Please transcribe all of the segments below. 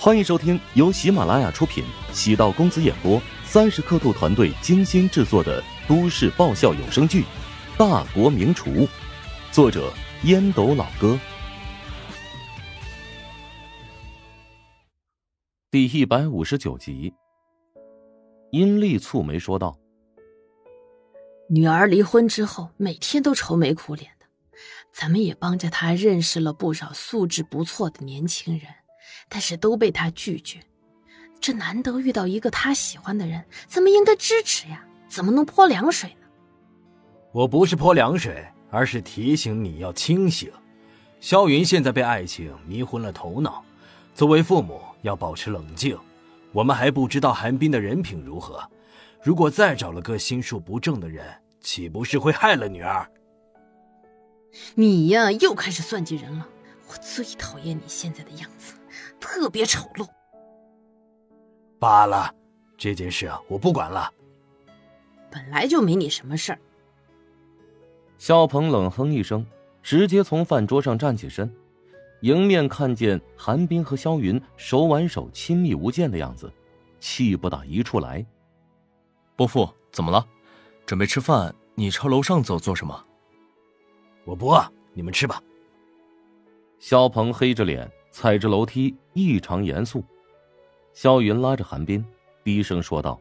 欢迎收听由喜马拉雅出品、喜道公子演播、三十刻度团队精心制作的都市爆笑有声剧《大国名厨》，作者烟斗老哥，第一百五十九集。殷丽蹙眉说道：“女儿离婚之后，每天都愁眉苦脸的，咱们也帮着她认识了不少素质不错的年轻人。”但是都被他拒绝，这难得遇到一个他喜欢的人，咱们应该支持呀，怎么能泼凉水呢？我不是泼凉水，而是提醒你要清醒。萧云现在被爱情迷昏了头脑，作为父母要保持冷静。我们还不知道韩冰的人品如何，如果再找了个心术不正的人，岂不是会害了女儿？你呀，又开始算计人了。我最讨厌你现在的样子。特别丑陋。罢了，这件事我不管了。本来就没你什么事儿。肖鹏冷哼一声，直接从饭桌上站起身，迎面看见韩冰和肖云手挽手、亲密无间的样子，气不打一处来。伯父，怎么了？准备吃饭？你朝楼上走做什么？我不饿，你们吃吧。肖鹏黑着脸。踩着楼梯，异常严肃。萧云拉着韩冰，低声说道：“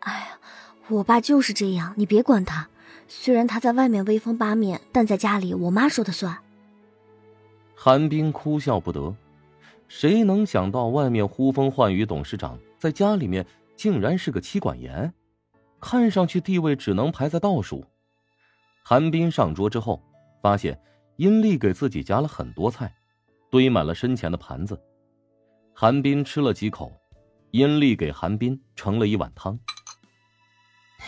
哎呀，我爸就是这样，你别管他。虽然他在外面威风八面，但在家里我妈说的算。”韩冰哭笑不得，谁能想到外面呼风唤雨董事长，在家里面竟然是个妻管严，看上去地位只能排在倒数。韩冰上桌之后，发现。阴丽给自己夹了很多菜，堆满了身前的盘子。韩冰吃了几口，殷丽给韩冰盛了一碗汤。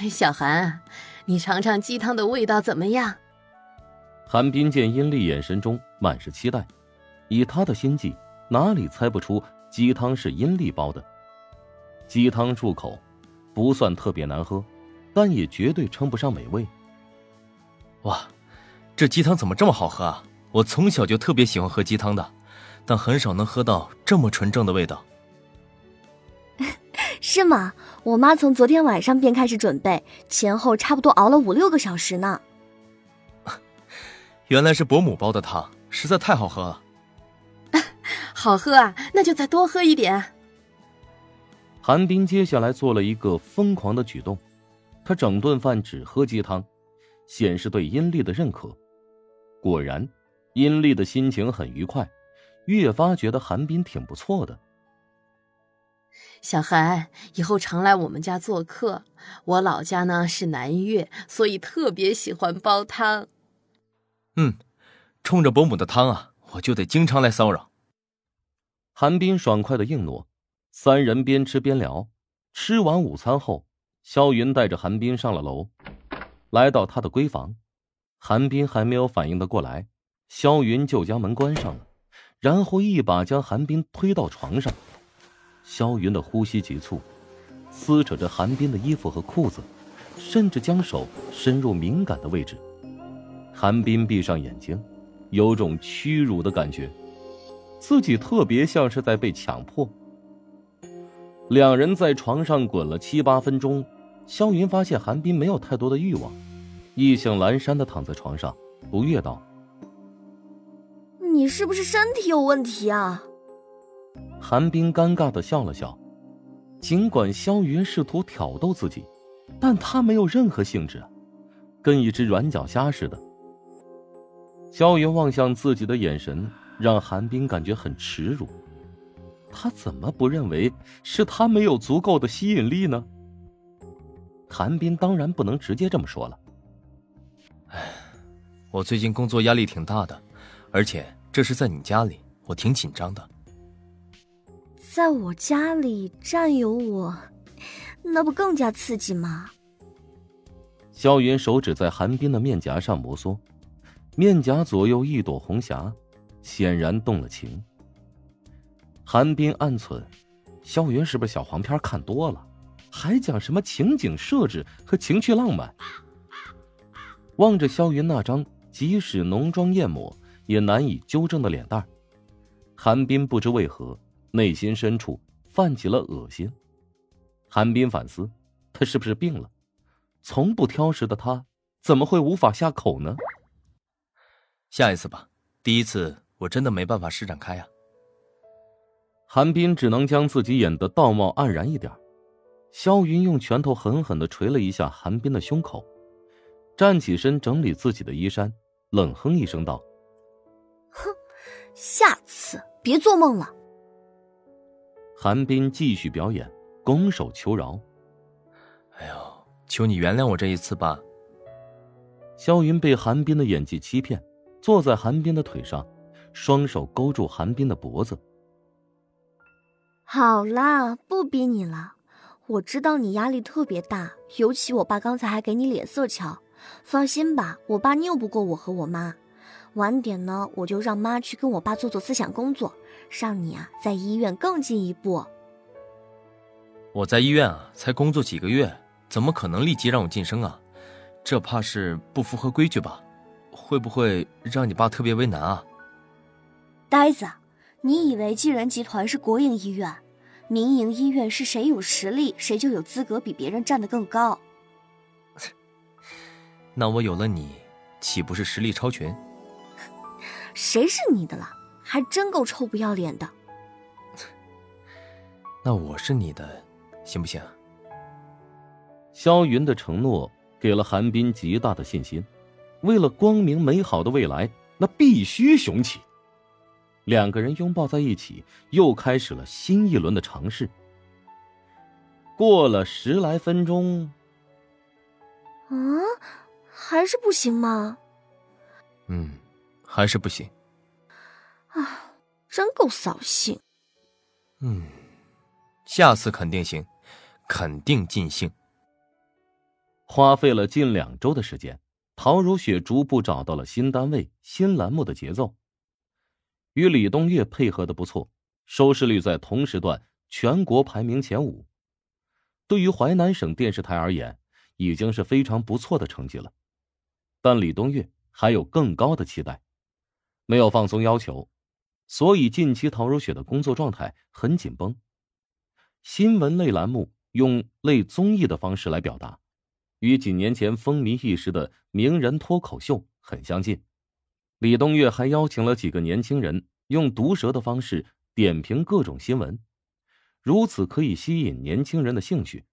小韩，你尝尝鸡汤的味道怎么样？韩冰见殷丽眼神中满是期待，以他的心计，哪里猜不出鸡汤是殷丽煲的？鸡汤入口，不算特别难喝，但也绝对称不上美味。哇！这鸡汤怎么这么好喝啊！我从小就特别喜欢喝鸡汤的，但很少能喝到这么纯正的味道。是吗？我妈从昨天晚上便开始准备，前后差不多熬了五六个小时呢。原来是伯母煲的汤，实在太好喝了。好喝啊！那就再多喝一点。韩冰接下来做了一个疯狂的举动，他整顿饭只喝鸡汤，显示对阴历的认可。果然，阴丽的心情很愉快，越发觉得韩冰挺不错的。小韩，以后常来我们家做客。我老家呢是南岳，所以特别喜欢煲汤。嗯，冲着伯母的汤啊，我就得经常来骚扰。韩冰爽快的应诺，三人边吃边聊。吃完午餐后，萧云带着韩冰上了楼，来到他的闺房。韩冰还没有反应的过来，萧云就将门关上了，然后一把将韩冰推到床上。萧云的呼吸急促，撕扯着韩冰的衣服和裤子，甚至将手伸入敏感的位置。韩冰闭上眼睛，有种屈辱的感觉，自己特别像是在被强迫。两人在床上滚了七八分钟，萧云发现韩冰没有太多的欲望。意兴阑珊的躺在床上，不悦道：“你是不是身体有问题啊？”韩冰尴尬的笑了笑，尽管萧云试图挑逗自己，但他没有任何兴致，跟一只软脚虾似的。萧云望向自己的眼神，让韩冰感觉很耻辱。他怎么不认为是他没有足够的吸引力呢？韩冰当然不能直接这么说了。唉，我最近工作压力挺大的，而且这是在你家里，我挺紧张的。在我家里占有我，那不更加刺激吗？萧云手指在韩冰的面颊上摩挲，面颊左右一朵红霞，显然动了情。韩冰暗忖：萧云是不是小黄片看多了，还讲什么情景设置和情趣浪漫？望着萧云那张即使浓妆艳抹也难以纠正的脸蛋韩冰不知为何，内心深处泛起了恶心。韩冰反思，他是不是病了？从不挑食的他，怎么会无法下口呢？下一次吧，第一次我真的没办法施展开呀。韩冰只能将自己演得道貌岸然一点。萧云用拳头狠狠的捶了一下韩冰的胸口，站起身整理自己的衣衫，冷哼一声道：“哼，下次别做梦了。”韩冰继续表演，拱手求饶：“哎呦，求你原谅我这一次吧。”萧云被韩冰的演技欺骗，坐在韩冰的腿上，双手勾住韩冰的脖子。好啦，不逼你了。我知道你压力特别大，尤其我爸刚才还给你脸色瞧。放心吧，我爸拗不过我和我妈。晚点呢，我就让妈去跟我爸做做思想工作，让你啊在医院更进一步。我在医院啊才工作几个月，怎么可能立即让我晋升啊？这怕是不符合规矩吧？会不会让你爸特别为难啊？呆子，你以为济仁集团是国营医院？民营医院是谁有实力，谁就有资格比别人站得更高。那我有了你，岂不是实力超群？谁是你的了？还真够臭不要脸的。那我是你的，行不行？萧云的承诺给了韩冰极大的信心。为了光明美好的未来，那必须雄起。两个人拥抱在一起，又开始了新一轮的尝试。过了十来分钟，啊，还是不行吗？嗯，还是不行。啊，真够扫兴。嗯，下次肯定行，肯定尽兴。花费了近两周的时间，陶如雪逐步找到了新单位、新栏目的节奏。与李东岳配合的不错，收视率在同时段全国排名前五，对于淮南省电视台而言，已经是非常不错的成绩了。但李东岳还有更高的期待，没有放松要求，所以近期陶如雪的工作状态很紧绷。新闻类栏目用类综艺的方式来表达，与几年前风靡一时的名人脱口秀很相近。李东岳还邀请了几个年轻人，用毒舌的方式点评各种新闻，如此可以吸引年轻人的兴趣。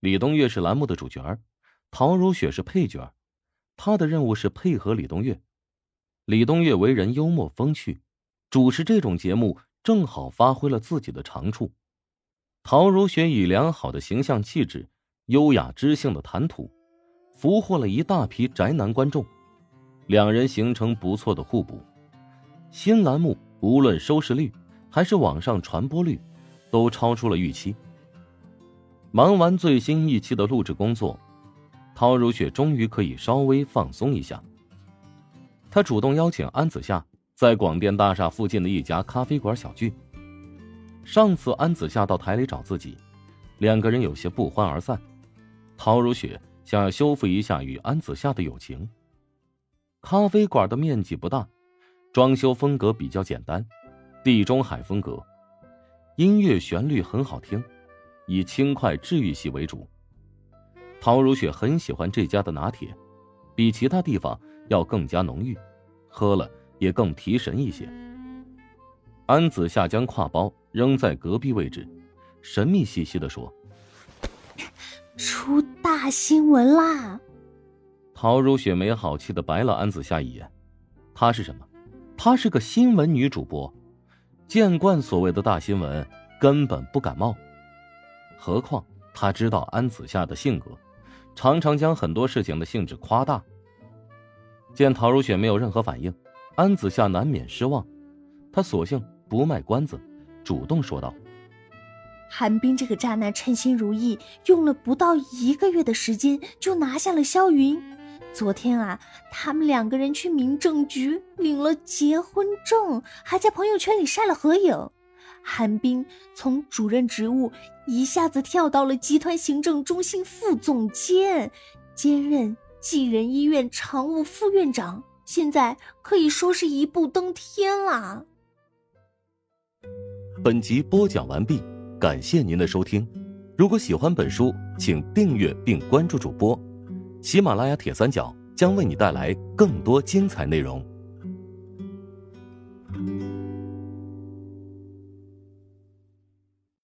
李东岳是栏目的主角，陶如雪是配角，他的任务是配合李东岳。李东岳为人幽默风趣，主持这种节目正好发挥了自己的长处。陶如雪以良好的形象气质、优雅知性的谈吐，俘获了一大批宅男观众。两人形成不错的互补，新栏目无论收视率还是网上传播率，都超出了预期。忙完最新一期的录制工作，陶如雪终于可以稍微放松一下。她主动邀请安子夏在广电大厦附近的一家咖啡馆小聚。上次安子夏到台里找自己，两个人有些不欢而散。陶如雪想要修复一下与安子夏的友情。咖啡馆的面积不大，装修风格比较简单，地中海风格，音乐旋律很好听，以轻快治愈系为主。陶如雪很喜欢这家的拿铁，比其他地方要更加浓郁，喝了也更提神一些。安子夏将挎包扔在隔壁位置，神秘兮兮的说：“出大新闻啦！”陶如雪没好气的白了安子夏一眼，她是什么？她是个新闻女主播，见惯所谓的大新闻，根本不感冒。何况她知道安子夏的性格，常常将很多事情的性质夸大。见陶如雪没有任何反应，安子夏难免失望，她索性不卖关子，主动说道：“韩冰这个渣男称心如意，用了不到一个月的时间就拿下了萧云。”昨天啊，他们两个人去民政局领了结婚证，还在朋友圈里晒了合影。韩冰从主任职务一下子跳到了集团行政中心副总监，兼任济仁医院常务副院长，现在可以说是一步登天啦。本集播讲完毕，感谢您的收听。如果喜欢本书，请订阅并关注主播。喜马拉雅铁三角将为你带来更多精彩内容。